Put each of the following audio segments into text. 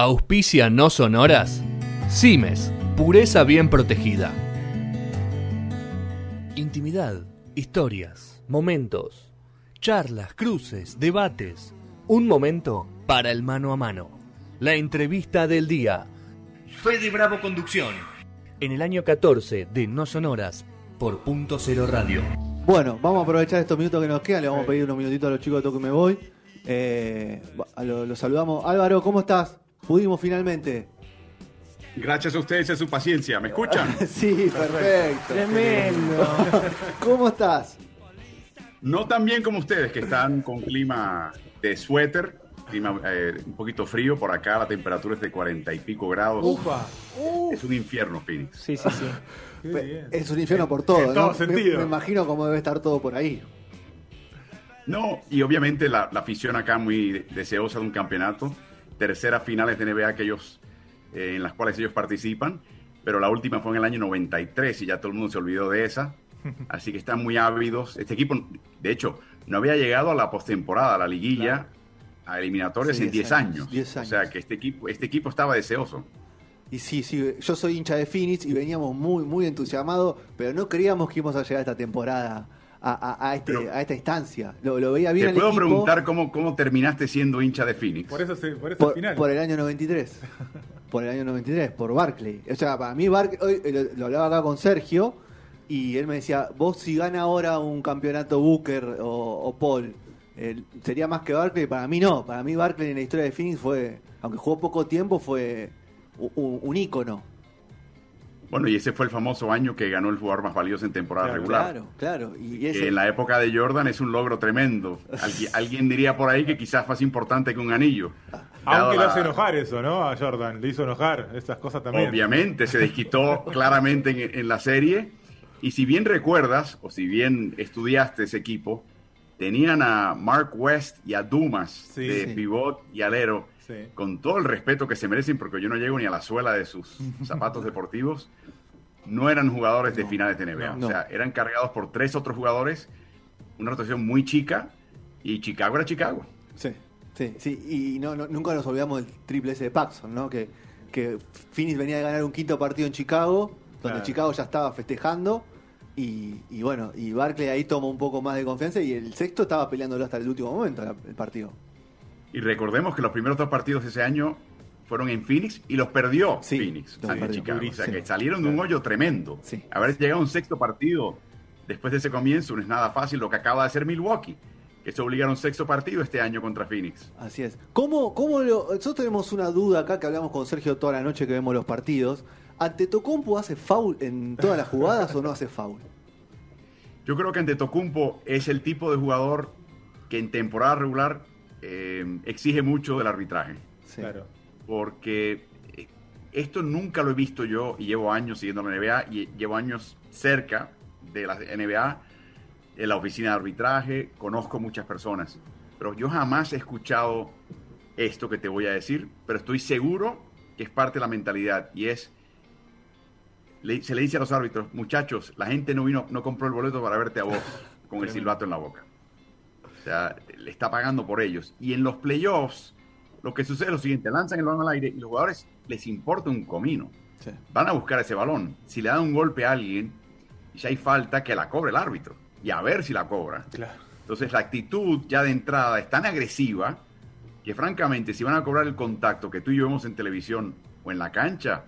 Auspicia no sonoras. Cimes, pureza bien protegida. Intimidad, historias, momentos, charlas, cruces, debates. Un momento para el mano a mano. La entrevista del día. Fede Bravo Conducción. En el año 14 de No Sonoras por Punto Cero Radio. Bueno, vamos a aprovechar estos minutos que nos quedan. Le vamos a pedir unos minutitos a los chicos de Toque Me Voy. Eh, lo, lo saludamos. Álvaro, ¿cómo estás? Pudimos finalmente. Gracias a ustedes y a su paciencia. ¿Me escuchan? sí, perfecto. Tremendo. ¿Cómo estás? No tan bien como ustedes, que están con clima de suéter, clima eh, un poquito frío. Por acá la temperatura es de cuarenta y pico grados. Ufa. Es un infierno, Phoenix. Sí, sí, sí. Es un infierno por todo. En todo ¿no? Me- sentido. Me, imagino cómo debe estar todo por ahí. No, y obviamente la, la afición acá muy deseosa de un campeonato. Terceras finales de NBA que ellos, eh, en las cuales ellos participan, pero la última fue en el año 93 y ya todo el mundo se olvidó de esa. Así que están muy ávidos. Este equipo, de hecho, no había llegado a la postemporada, a la liguilla, a eliminatorias Sí, en 10 10 años. años, 10 O sea que este equipo, este equipo estaba deseoso. Y sí, sí, yo soy hincha de Phoenix y veníamos muy, muy entusiasmados, pero no creíamos que íbamos a llegar esta temporada a, a- a este, Pero- a esta instancia. Lo, lo veía bien Te puedo equipo preguntar cómo, cómo terminaste siendo hincha de Phoenix. Por eso, se, por eso por, el final. por el año 93. Por el año 93, por Barclay. O sea, para mí, Barclay, hoy eh, lo, lo hablaba acá con Sergio y él me decía: Vos, si gana ahora un campeonato Booker o, o Paul, eh, sería más que Barclay. Para mí, no. Para mí, Barclay en la historia de Phoenix fue, aunque jugó poco tiempo, fue un, un- un ícono. Bueno, y ese fue el famoso año que ganó el jugador más valioso en temporada Claro, regular. Claro, claro. Y ese- que en la época de Jordan es un logro tremendo. Alguien, alguien diría por ahí que quizás más importante que un anillo. Aunque lo la- hace enojar eso, ¿no? A Jordan. Le hizo enojar esas cosas también. Obviamente, se desquitó claramente en, en la serie. Y si bien recuerdas, o si bien estudiaste ese equipo, tenían a Mark West y a Dumas Sí. de Sí. pivot y alero, Sí. con todo el respeto que se merecen, porque yo no llego ni a la suela de sus zapatos deportivos, no eran jugadores de finales de NBA. no. O sea, eran cargados por tres otros jugadores, una rotación muy chica, y Chicago era Chicago. Sí, sí, sí. Y no, no- nunca nos olvidamos del triple S de Paxson, ¿no? Que, que Phoenix venía de ganar un quinto partido en Chicago, donde Claro. Chicago ya estaba festejando. Y, y bueno, y Barkley ahí tomó un poco más de confianza y el sexto estaba peleándolo hasta el último momento el partido. Y recordemos que los primeros dos partidos de ese año fueron en Phoenix y los perdió Sí, Phoenix los ante perdió. Chicago. O sea que salieron de un hoyo tremendo. Sí. Haber llegado a un sexto partido después de ese comienzo no es nada fácil lo que acaba de hacer Milwaukee, que se obligaron a un sexto partido este año contra Phoenix. Así es. ¿Cómo, cómo lo, nosotros tenemos una duda acá que hablamos con Sergio toda la noche que vemos los partidos. ¿Ante Tocompo hace foul en todas las jugadas o no hace foul? Yo creo que Antetokounmpo es el tipo de jugador que en temporada regular eh, exige mucho del arbitraje. Sí. Claro. porque eh, esto nunca lo he visto yo y llevo años siguiendo la NBA y llevo años cerca de la NBA, en la oficina de arbitraje, conozco muchas personas, pero yo jamás he escuchado esto que te voy a decir, pero estoy seguro que es parte de la mentalidad y es, le- se le dice a los árbitros, muchachos, la gente no vino, no compró el boleto para verte a vos con el silbato en la boca. O sea, le está pagando por ellos. Y en los playoffs, lo que sucede es lo siguiente, lanzan el balón al aire y los jugadores les importa un comino. Sí. Van a buscar ese balón. Si le dan un golpe a alguien, y si hay falta, que la cobre el árbitro. Y a ver si la cobra. Claro. Entonces la actitud ya de entrada es tan agresiva que francamente si van a cobrar el contacto que tú y yo vemos en televisión o en la cancha,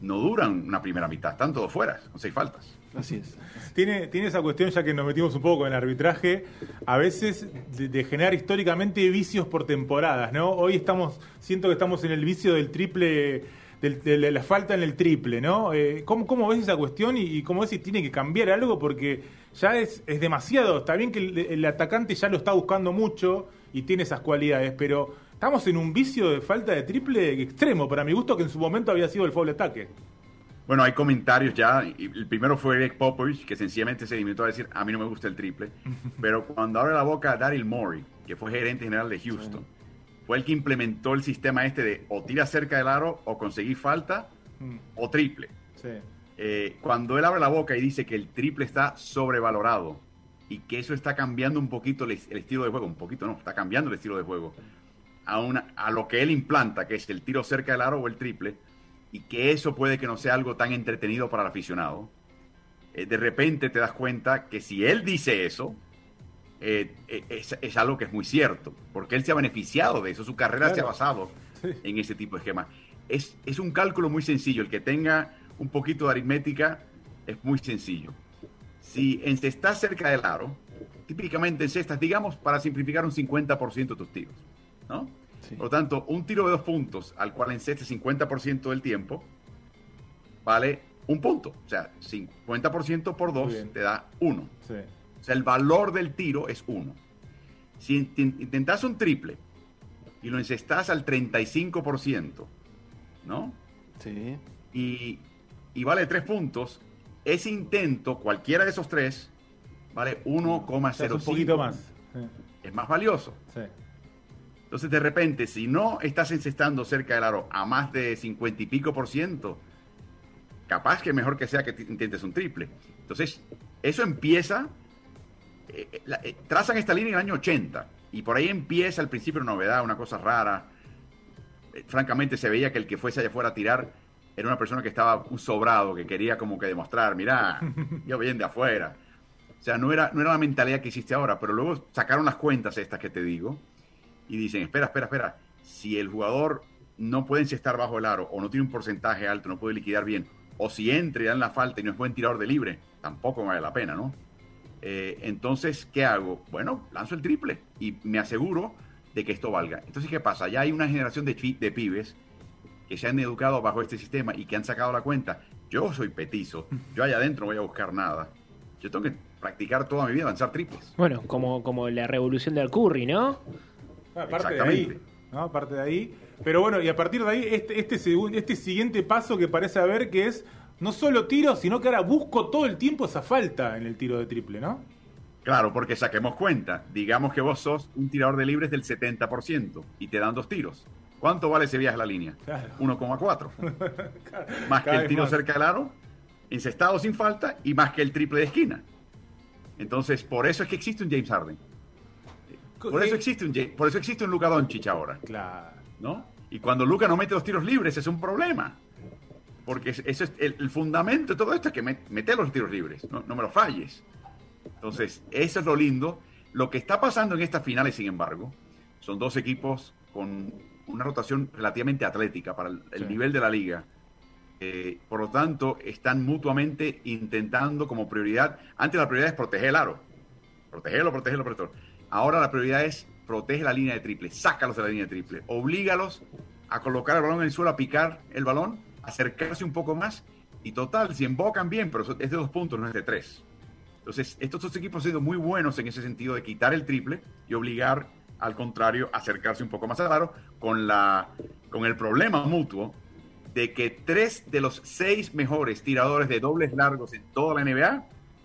no duran una primera mitad, están todos fuera, con seis faltas. Así es. Tiene, tiene esa cuestión, ya que nos metimos un poco en el arbitraje, a veces de, de generar históricamente vicios por temporadas, ¿no? Hoy estamos, siento que estamos en el vicio del triple, del- de la falta en el triple, ¿no? Eh, ¿cómo, ¿Cómo ves esa cuestión y, y cómo ves si tiene que cambiar algo? Porque ya es, es demasiado, está bien que el, el atacante ya lo está buscando mucho y tiene esas cualidades, pero estamos en un vicio de falta de triple extremo, para mi gusto, que en su momento había sido el foul ataque. Bueno, hay comentarios ya. El primero fue Greg Popovich, que sencillamente se limitó a decir, a mí no me gusta el triple. Pero cuando abre la boca Daryl Morey, que fue gerente general de Houston, fue el que implementó el sistema este de o tira cerca del aro o conseguir falta Mm, o triple. Sí. Eh, cuando él abre la boca y dice que el triple está sobrevalorado y que eso está cambiando un poquito el, el estilo de juego, un poquito no, está cambiando el estilo de juego. A, una, a lo que él implanta, que es el tiro cerca del aro o el triple, y que eso puede que no sea algo tan entretenido para el aficionado, eh, de repente te das cuenta que si él dice eso, eh, eh, es, algo que es muy cierto, porque él se ha beneficiado de eso, su carrera se ha basado en ese tipo de esquema. Es, es un cálculo muy sencillo, el que tenga un poquito de aritmética es muy sencillo. Si estás cerca del aro, típicamente en cestas, digamos, para simplificar un 50% de tus tiros, ¿no? Por lo tanto, un tiro de dos puntos al cual encestes 50% del tiempo, vale un punto. O sea, 50% por dos te da uno. O sea, el valor del tiro es uno. Si intentas un triple y lo encestas al 35%, ¿no? Sí. Y, y vale tres puntos, ese intento, cualquiera de esos tres, vale 1,05. un poquito más. Es más valioso. Entonces, de repente, si no estás encestando cerca del aro a más de 50 y pico por ciento, capaz que mejor que sea que intentes un triple. Entonces, eso empieza, eh, eh, eh, trazan esta línea en el año 80 y por ahí empieza al principio una novedad, una cosa rara. francamente, se veía que el que fuese allá afuera a tirar era una persona que estaba un sobrado, que quería como que demostrar, mira, yo bien de afuera. O sea, no era, no era la mentalidad que hiciste ahora, pero luego sacaron las cuentas estas que te digo y dicen, espera, espera, espera, si el jugador no puede estar bajo el aro o no tiene un porcentaje alto, no puede liquidar bien, o si entra y dan la falta y no es buen tirador de libre, tampoco vale la pena, ¿no? Eh, entonces, ¿qué hago? Bueno, lanzo el triple y me aseguro de que esto valga. Entonces, ¿qué pasa? Ya hay una generación de, de pibes que se han educado bajo este sistema y que han sacado la cuenta. Yo soy petizo, yo allá adentro no voy a buscar nada. Yo tengo que practicar toda mi vida lanzar triples. Bueno, como, como la revolución del curry, ¿no? Ah, aparte de ahí, ¿no? Aparte de ahí. Pero bueno, y a partir de ahí, este, este, este siguiente paso que parece haber que es no solo tiro, sino que ahora busco todo el tiempo esa falta en el tiro de triple, ¿no? Claro, porque saquemos cuenta. Digamos que vos sos un tirador de libres del 70% y te dan dos tiros. ¿Cuánto vale ese viaje a la línea? 1,4. más que el tiro cerca del aro, encestado sin falta y más que el triple de esquina. Entonces, por eso es que existe un James Harden. Por eso existe un, por eso existe un Luka Doncic ahora. Claro. ¿No? Y cuando Luka no mete los tiros libres es un problema. Porque eso es el, fundamento de todo esto es que mete los tiros libres, no, me lo falles. Entonces, eso es lo lindo. Lo que está pasando en estas finales, sin embargo, son dos equipos con una rotación relativamente atlética para el, nivel de la liga. Eh, por lo tanto, están mutuamente intentando como prioridad. Antes la prioridad es proteger el aro. Protegerlo, protegerlo, protegerlo. Ahora la prioridad es protege la línea de triple, sácalos de la línea de triple, oblígalos a colocar el balón en el suelo, a picar el balón, acercarse un poco más y total, si embocan bien, pero es de dos puntos, no es de tres. Entonces, estos dos equipos han sido muy buenos en ese sentido de quitar el triple y obligar, al contrario, a acercarse un poco más al aro con, la, con el problema mutuo de que tres de los seis mejores tiradores de dobles largos en toda la NBA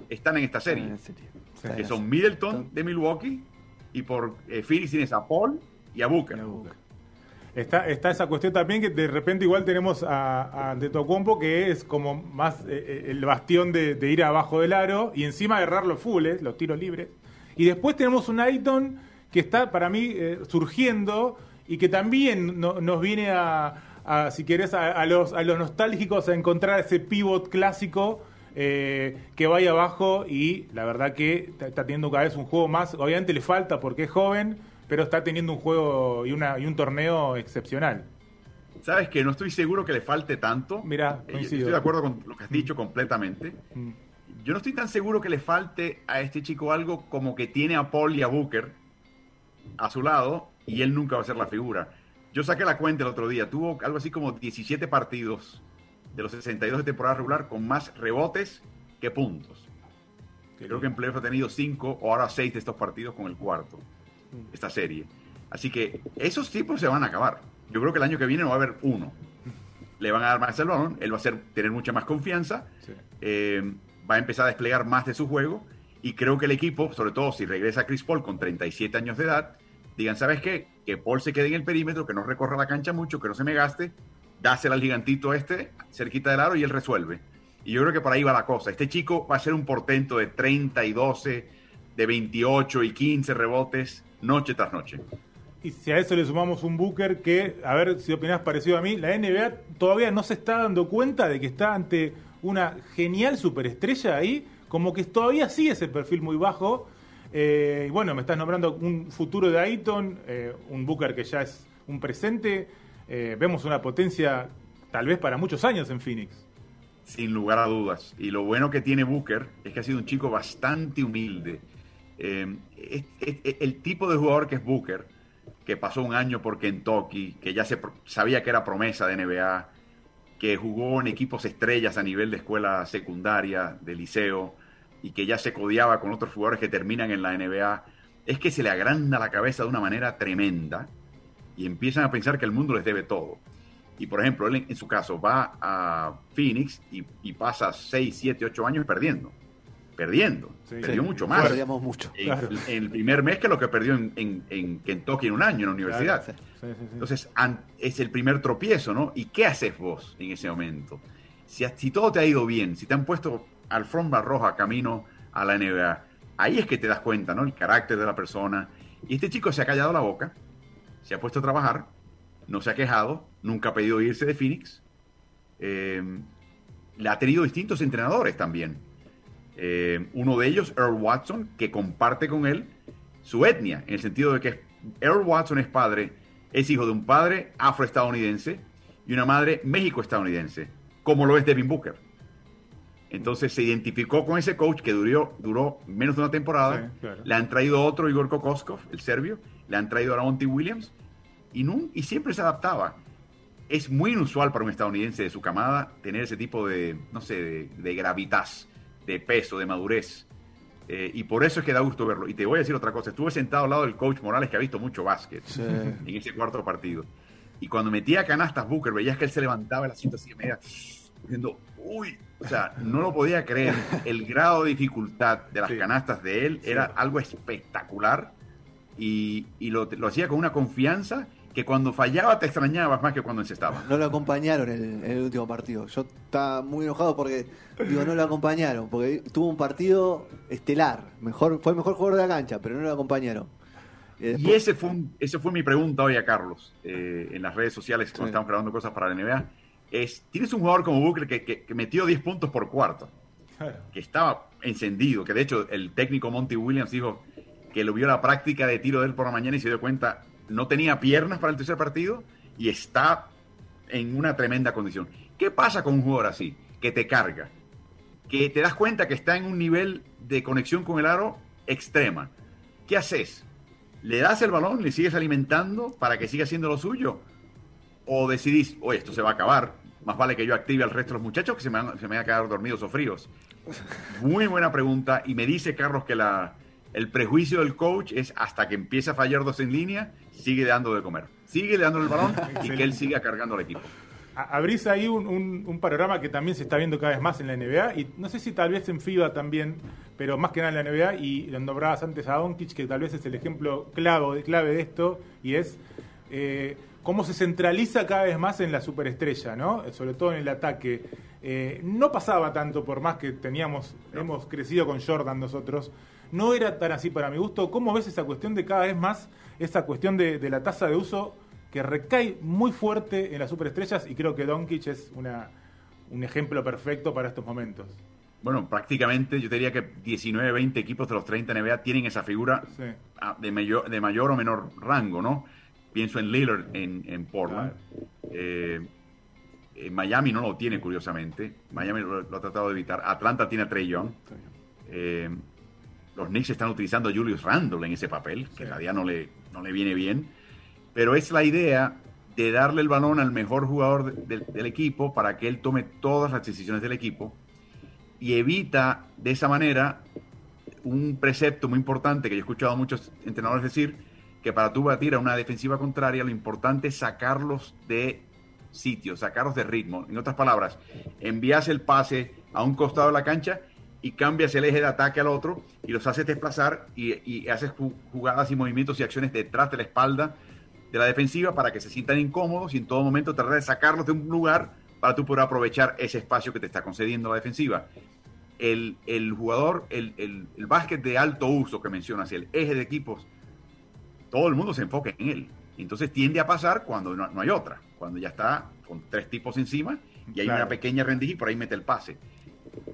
están en esta serie. Que son Middleton de Milwaukee y por eh, Phoenix tienes a Paul y a Booker. Está, está esa cuestión también que de repente igual tenemos a, a que es como más eh, eh, el bastión de, ir abajo del aro y encima agarrar los fulles, los tiros libres. Y después tenemos un Aiton que está para mí surgiendo y que también nos viene a, si querés, a, los, a los nostálgicos a encontrar ese pivot clásico eh, que vaya abajo y la verdad que está teniendo cada vez un juego más. Obviamente le falta porque es joven, pero está teniendo un juego y, una, y un torneo excepcional. Sabes que no estoy seguro que le falte tanto. Mira, eh, estoy de acuerdo con lo que has dicho completamente. Mm. Yo no estoy tan seguro que le falte a este chico algo como que tiene a Paul y a Booker a su lado y él nunca va a ser la figura. Yo saqué la cuenta el otro día, tuvo algo así como 17 partidos de los 62 de temporada regular con más rebotes que puntos. Creo que en playoff ha tenido 5 o ahora 6 de estos partidos con el cuarto, mm. esta serie. Así que esos tipos se van a acabar. Yo creo que el año que viene no va a haber uno. Le van a dar más el balón, él va a ser, tener mucha más confianza, eh, va a empezar a desplegar más de su juego y creo que el equipo, sobre todo si regresa Chris Paul con 37 años de edad, digan, ¿sabes qué? Que Paul se quede en el perímetro, que no recorra la cancha mucho, que no se me gaste dásela al gigantito este, cerquita del aro, y él resuelve. Y yo creo que por ahí va la cosa. Este chico va a ser un portento de 30 y 12, de 28 y 15 rebotes, noche tras noche. Y si a eso le sumamos un Booker que, a ver si opinás parecido a mí, la NBA todavía no se está dando cuenta de que está ante una genial superestrella ahí, como que todavía sigue ese perfil muy bajo. Eh, y bueno, me estás nombrando un futuro de Ayton, eh, un Booker que ya es un presente. Eh, vemos una potencia tal vez para muchos años en Phoenix. Sin lugar a dudas. Y lo bueno que tiene Booker es que ha sido un chico bastante humilde. Eh, el tipo de jugador que es Booker, que pasó un año por Kentucky, que ya se sabía que era promesa de NBA, que jugó en equipos estrellas a nivel de escuela secundaria, de liceo, y que ya se codiaba con otros jugadores que terminan en la NBA, es que se le agranda la cabeza de una manera tremenda y empiezan a pensar que el mundo les debe todo. Y por ejemplo, él en, su caso va a Phoenix y, y pasa 6, 7, 8 años perdiendo. Perdiendo. Sí. Perdió Sí, mucho más. Perdíamos mucho. En, Claro. en el primer mes que lo que perdió en, en- en Kentucky en un año en la universidad. Claro, Sí, sí, sí. Entonces, an- es el primer tropiezo, ¿no? ¿Y qué haces vos en ese momento? Si, si todo te ha ido bien, si te han puesto alfombra roja camino a la NBA, ahí es que te das cuenta, ¿no? El carácter de la persona. Y este chico se ha callado la boca, se ha puesto a trabajar, no se ha quejado, nunca ha pedido irse de Phoenix. Eh, le ha tenido distintos entrenadores también. Eh, uno de ellos, Earl Watson, que comparte con él su etnia, en el sentido de que Earl Watson es padre, es hijo de un padre afroestadounidense y una madre méxico-estadounidense, como lo es Devin Booker. Entonces se identificó con ese coach que duró, duró menos de una temporada. Sí, claro. Le han traído otro, Igor Kokoskov, el serbio. Le han traído a Monty Williams. Y, nun- y siempre se adaptaba. Es muy inusual para un estadounidense de su camada tener ese tipo de, no sé, de, de gravitas, de peso, de madurez. Eh, y por eso es que da gusto verlo. Y te voy a decir otra cosa. Estuve sentado al lado del coach Morales que ha visto mucho básquet Sí. en ese cuarto partido. Y cuando metía canastas Booker, veías que él se levantaba el asiento así, media, diciendo, uy, o sea, no lo podía creer. El grado de dificultad de las Sí. canastas de él era algo espectacular y, y lo, lo hacía con una confianza que cuando fallaba te extrañabas más que cuando encestaba. No lo acompañaron en, en el último partido. Yo estaba muy enojado porque, digo, no lo acompañaron. Porque tuvo un partido estelar. Mejor, fue el mejor jugador de la cancha, pero no lo acompañaron. Y ese fue, un- ese fue mi pregunta hoy a Carlos eh, en las redes sociales cuando Sí. estamos grabando cosas para la NBA. Es, tienes un jugador como Booker que, que- que metió 10 puntos por cuarto. Que estaba encendido, que de hecho el técnico Monty Williams dijo que lo vio la práctica de tiro de él por la mañana y se dio cuenta, no tenía piernas para el tercer partido y está en una tremenda condición. ¿Qué pasa con un jugador así? Que te carga, que te das cuenta que está en un nivel de conexión con el aro extrema. ¿Qué haces? ¿Le das el balón, le sigues alimentando para que siga haciendo lo suyo? ¿O decidís, oye, esto se va a acabar, más vale que yo active al resto de los muchachos que se me van, se me a quedar dormidos o fríos? Muy buena pregunta. Y me dice Carlos que la, el prejuicio del coach es hasta que empieza a fallar dos en línea, sigue dando de comer. Sigue dándole el balón y que él siga cargando al equipo. Abrís ahí un, un- un panorama que también se está viendo cada vez más en la NBA y no sé si tal vez en FIBA también, pero más que nada en la NBA y lo nombrabas antes a Doncic que tal vez es el ejemplo clave, clave de esto y es eh, cómo se centraliza cada vez más en la superestrella, ¿no? Sobre todo en el ataque. Eh, no pasaba tanto por más que teníamos, hemos crecido con Jordan nosotros, no era tan así para mi gusto. ¿Cómo ves esa cuestión de cada vez más, esa cuestión de, de la tasa de uso que recae muy fuerte en las superestrellas y creo que Doncic es una, un ejemplo perfecto para estos momentos. Bueno, prácticamente yo te diría que 19, 20 equipos de los 30 NBA tienen esa figura Sí. ah, de mayor, de mayor o menor rango, ¿no? Pienso en Lillard en, en Portland. Eh, en Miami no lo tiene, curiosamente. Miami lo, lo ha tratado de evitar. Atlanta tiene a Trey Young. Eh, los Knicks están utilizando a Julius Randle en ese papel, que realidad no le, no le viene bien. Pero es la idea de darle el balón al mejor jugador de- del- del equipo para que él tome todas las decisiones del equipo y evita de esa manera un precepto muy importante que yo he escuchado a muchos entrenadores decir, que para tú batir a una defensiva contraria lo importante es sacarlos de sitio, sacarlos de ritmo. En otras palabras, envías el pase a un costado de la cancha y cambias el eje de ataque al otro y los haces desplazar y, y haces ju- jugadas y movimientos y acciones detrás de la espalda de la defensiva para que se sientan incómodos y en todo momento tratar de sacarlos de un lugar para tú poder aprovechar ese espacio que te está concediendo la defensiva. El, el jugador, el, el, el básquet de alto uso que mencionas, el eje de equipos, todo el mundo se enfoca en él. Entonces tiende a pasar cuando no, no hay otra, cuando ya está con tres tipos encima y hay Claro. una pequeña rendija y por ahí mete el pase.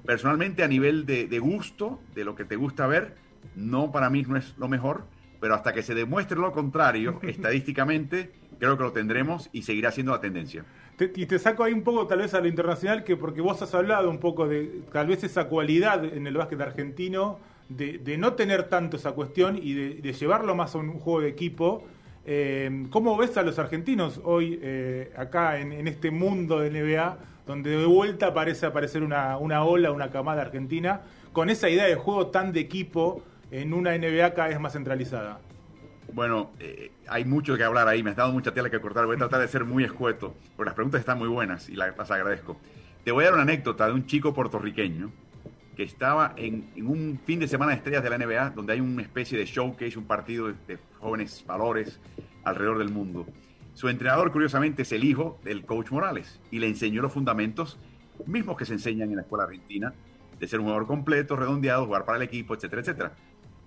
Personalmente, a nivel de, de gusto, de lo que te gusta ver, no para mí no es lo mejor, pero hasta que se demuestre lo contrario, estadísticamente, creo que lo tendremos y seguirá siendo la tendencia. Te- y te saco ahí un poco tal vez a lo internacional, que porque vos has hablado un poco de tal vez esa cualidad en el básquet argentino de, de no tener tanto esa cuestión y de, de llevarlo más a un juego de equipo. Eh, ¿Cómo ves a los argentinos hoy eh, acá en, este mundo de NBA, donde de vuelta parece aparecer una, una ola, una camada argentina, con esa idea de juego tan de equipo en una NBA cada vez más centralizada? Bueno, eh, hay mucho que hablar ahí, me has dado mucha tela que cortar, voy a tratar de ser muy escueto, porque las preguntas están muy buenas y la- las agradezco. Te voy a dar una anécdota de un chico puertorriqueño que estaba en, en un fin de semana de estrellas de la NBA, donde hay una especie de showcase, un partido de, de jóvenes valores alrededor del mundo. Su entrenador, curiosamente, es el hijo del coach Morales y le enseñó los fundamentos mismos que se enseñan en la escuela argentina, de ser un jugador completo, redondeado, jugar para el equipo, etcétera, etcétera.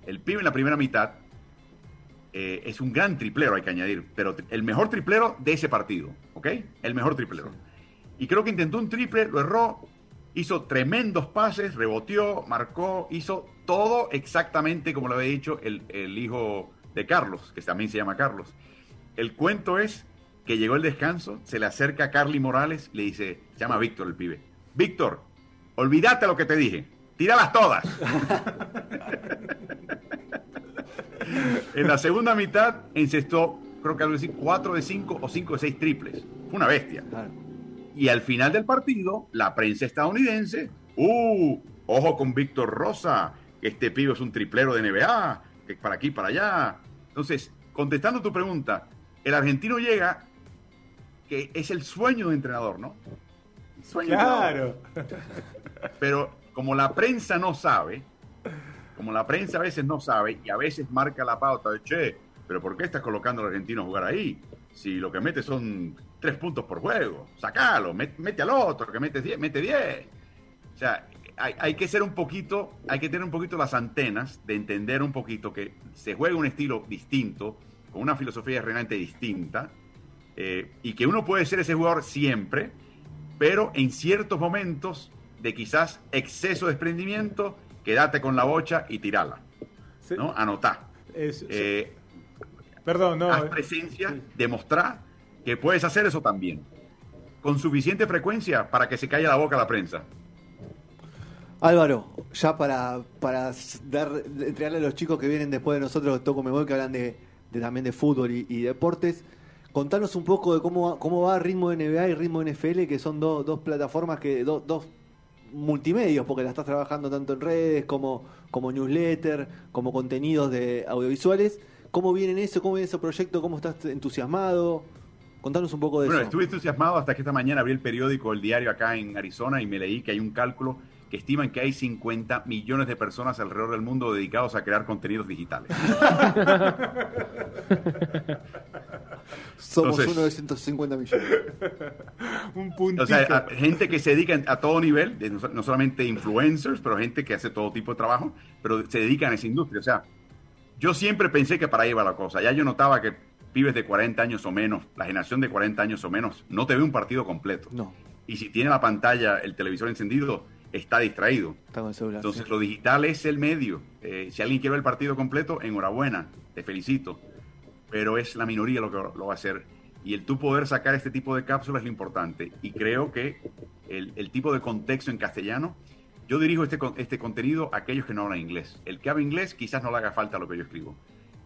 El pibe en la primera mitad eh, es un gran triplero, hay que añadir, pero el mejor triplero de ese partido, ¿ok? El mejor triplero. Y creo que intentó un triple, lo erró, hizo tremendos pases, reboteó, marcó, hizo todo exactamente como lo había dicho el, el hijo de Carlos, que también se llama Carlos. El cuento es que llegó el descanso, se le acerca a Carly Morales, le dice, se llama Víctor el pibe, Víctor, olvídate lo que te dije, tíralas todas. En la segunda mitad encestó, creo que algo así, 4 de 5 o 5 de 6 triples. Fue una bestia. Claro. Y al final del partido, la prensa estadounidense, ¡uh! Ojo con Víctor Rosa, que este pibe es un triplero de NBA, que para aquí, para allá. Entonces, contestando tu pregunta, el argentino llega, que es el sueño de entrenador, ¿no? El sueño de entrenador. Claro. Pero como la prensa no sabe, como la prensa a veces no sabe y a veces marca la pauta de, che, pero ¿por qué estás colocando al argentino a jugar ahí? Si lo que mete son tres puntos por juego, sacalo, met- mete al otro, que mete 10, mete 10. O sea, hay, hay que ser un poquito, hay que tener un poquito las antenas de entender un poquito que se juega un estilo distinto, con una filosofía realmente distinta, eh, y que uno puede ser ese jugador siempre, pero en ciertos momentos de quizás exceso de desprendimiento, quédate con la bocha y tirala, ¿no? Anotá. es- Eh, perdón, no. haz eh, presencia, sí. demostrar que puedes hacer eso también, con suficiente frecuencia para que se calle la boca a la prensa. Álvaro, ya para, para dar, entregarle a los chicos que vienen después de nosotros, Toco Me Voy, que hablan de, de también de fútbol y, deportes, contanos un poco de cómo, cómo va Ritmo NBA y Ritmo NFL, que son dos dos plataformas, que do- dos multimedios, porque la estás trabajando tanto en redes como, como newsletter, como contenidos de audiovisuales. ¿Cómo vienen eso? ¿Cómo viene ese proyecto? ¿Cómo estás entusiasmado? Contanos un poco de Bueno, eso. estuve entusiasmado hasta que esta mañana abrí el periódico, el diario acá en Arizona y me leí que hay un cálculo que estiman que hay 50 millones de personas alrededor del mundo dedicados a crear contenidos digitales. Somos entonces- uno de 150 millones. un puntito. O sea, a- gente que se dedica a todo nivel, no solamente influencers, pero gente que hace todo tipo de trabajo, pero se dedican a esa industria. O sea, yo siempre pensé que para ahí iba la cosa. Ya yo notaba que pibes de 40 años o menos, la generación de 40 años o menos, no te ve un partido completo. No, Y si tiene la pantalla, el televisor encendido, está distraído. está con el celular. Entonces, sí. lo digital es el medio. Eh, si alguien quiere ver el partido completo, enhorabuena, te felicito. Pero es la minoría lo que lo va a hacer. Y el tú poder sacar este tipo de cápsulas es lo importante. Y creo que el, el tipo de contexto en castellano, yo dirijo este, este contenido a aquellos que no hablan inglés. El que habla inglés quizás no le haga falta lo que yo escribo.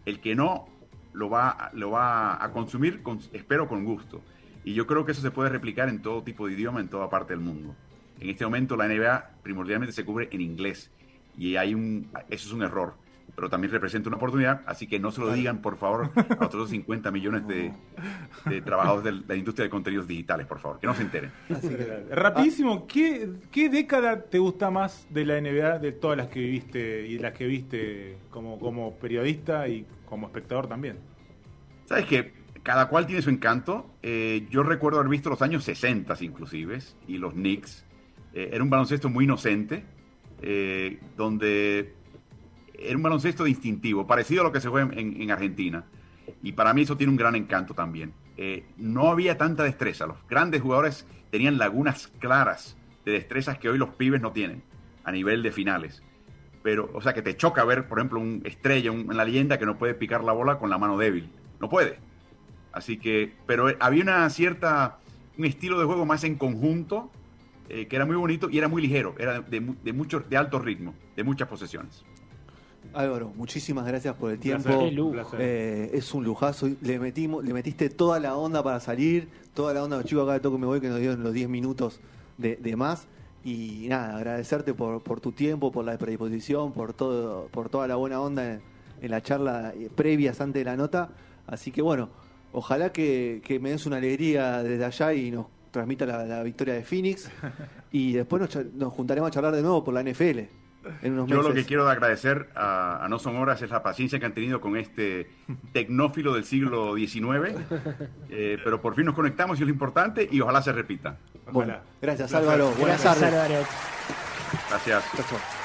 El que no lo va, lo va a consumir, con- espero, con gusto. Y yo creo que eso se puede replicar en todo tipo de idioma, en toda parte del mundo. En este momento la NBA primordialmente se cubre en inglés y hay un, eso es un error, pero también representa una oportunidad, así que no se lo digan, por favor, a otros 50 millones de, de trabajadores de la industria de contenidos digitales, por favor, que no se enteren. Así que- Rapidísimo, ¿qué, ¿qué década te gusta más de la NBA de todas las que viviste y las que viste como, como periodista y como espectador también? ¿Sabes qué? Cada cual tiene su encanto. Eh, yo recuerdo haber visto los años 60 inclusive y los Knicks. Eh, era un baloncesto muy inocente, eh, donde era un baloncesto distintivo, parecido a lo que se juega en, en Argentina. Y para mí eso tiene un gran encanto también. Eh, no había tanta destreza. Los grandes jugadores tenían lagunas claras de destrezas que hoy los pibes no tienen a nivel de finales. Pero, o sea, que te choca ver, por ejemplo, un estrella un- en la leyenda que no puede picar la bola con la mano débil. No puede. Así que, pero eh, había una cierta, un estilo de juego más en conjunto eh, que era muy bonito y era muy ligero, era de, de mucho, de alto ritmo, de muchas posesiones. Álvaro, muchísimas gracias por el tiempo. placer. Eh, es un lujazo. Le metimos, le metiste toda la onda para salir, toda la onda de los chicos acá de Toque Me Voy que nos dieron los 10 minutos de, de más. Y nada, agradecerte por, por tu tiempo, por la predisposición, por todo, por toda la buena onda en, en la charla eh, previas antes de la nota. Así que bueno, ojalá que, que me des una alegría desde allá y nos transmita la, la victoria de Phoenix. Y después nos, nos juntaremos a charlar de nuevo por la NFL. En unos Yo lo que quiero agradecer a, a No Son Horas es la paciencia que han tenido con este tecnófilo del siglo XIX, eh, pero por fin nos conectamos y es lo importante y ojalá se repita. Bueno, gracias. Álvaro. Buenas Gracias, tardes. Álvaro. Gracias.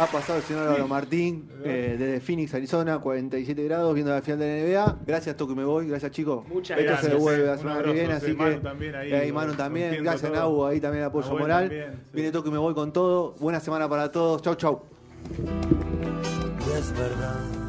Ha pasado el señor Álvaro Martín eh, desde Phoenix, Arizona, 47 grados, viendo la final de la NBA. Gracias, Toque Me Voy. Gracias, chicos. Muchas Esto gracias. se devuelve la semana que viene, sí, así Manu que. también ahí, eh, y Manu también. Gracias, todo. Nau, ahí también apoyo Nahuel moral. también, sí. Viene Toque Me Voy con todo. Buena semana para todos. Chau, chau. Y es verdad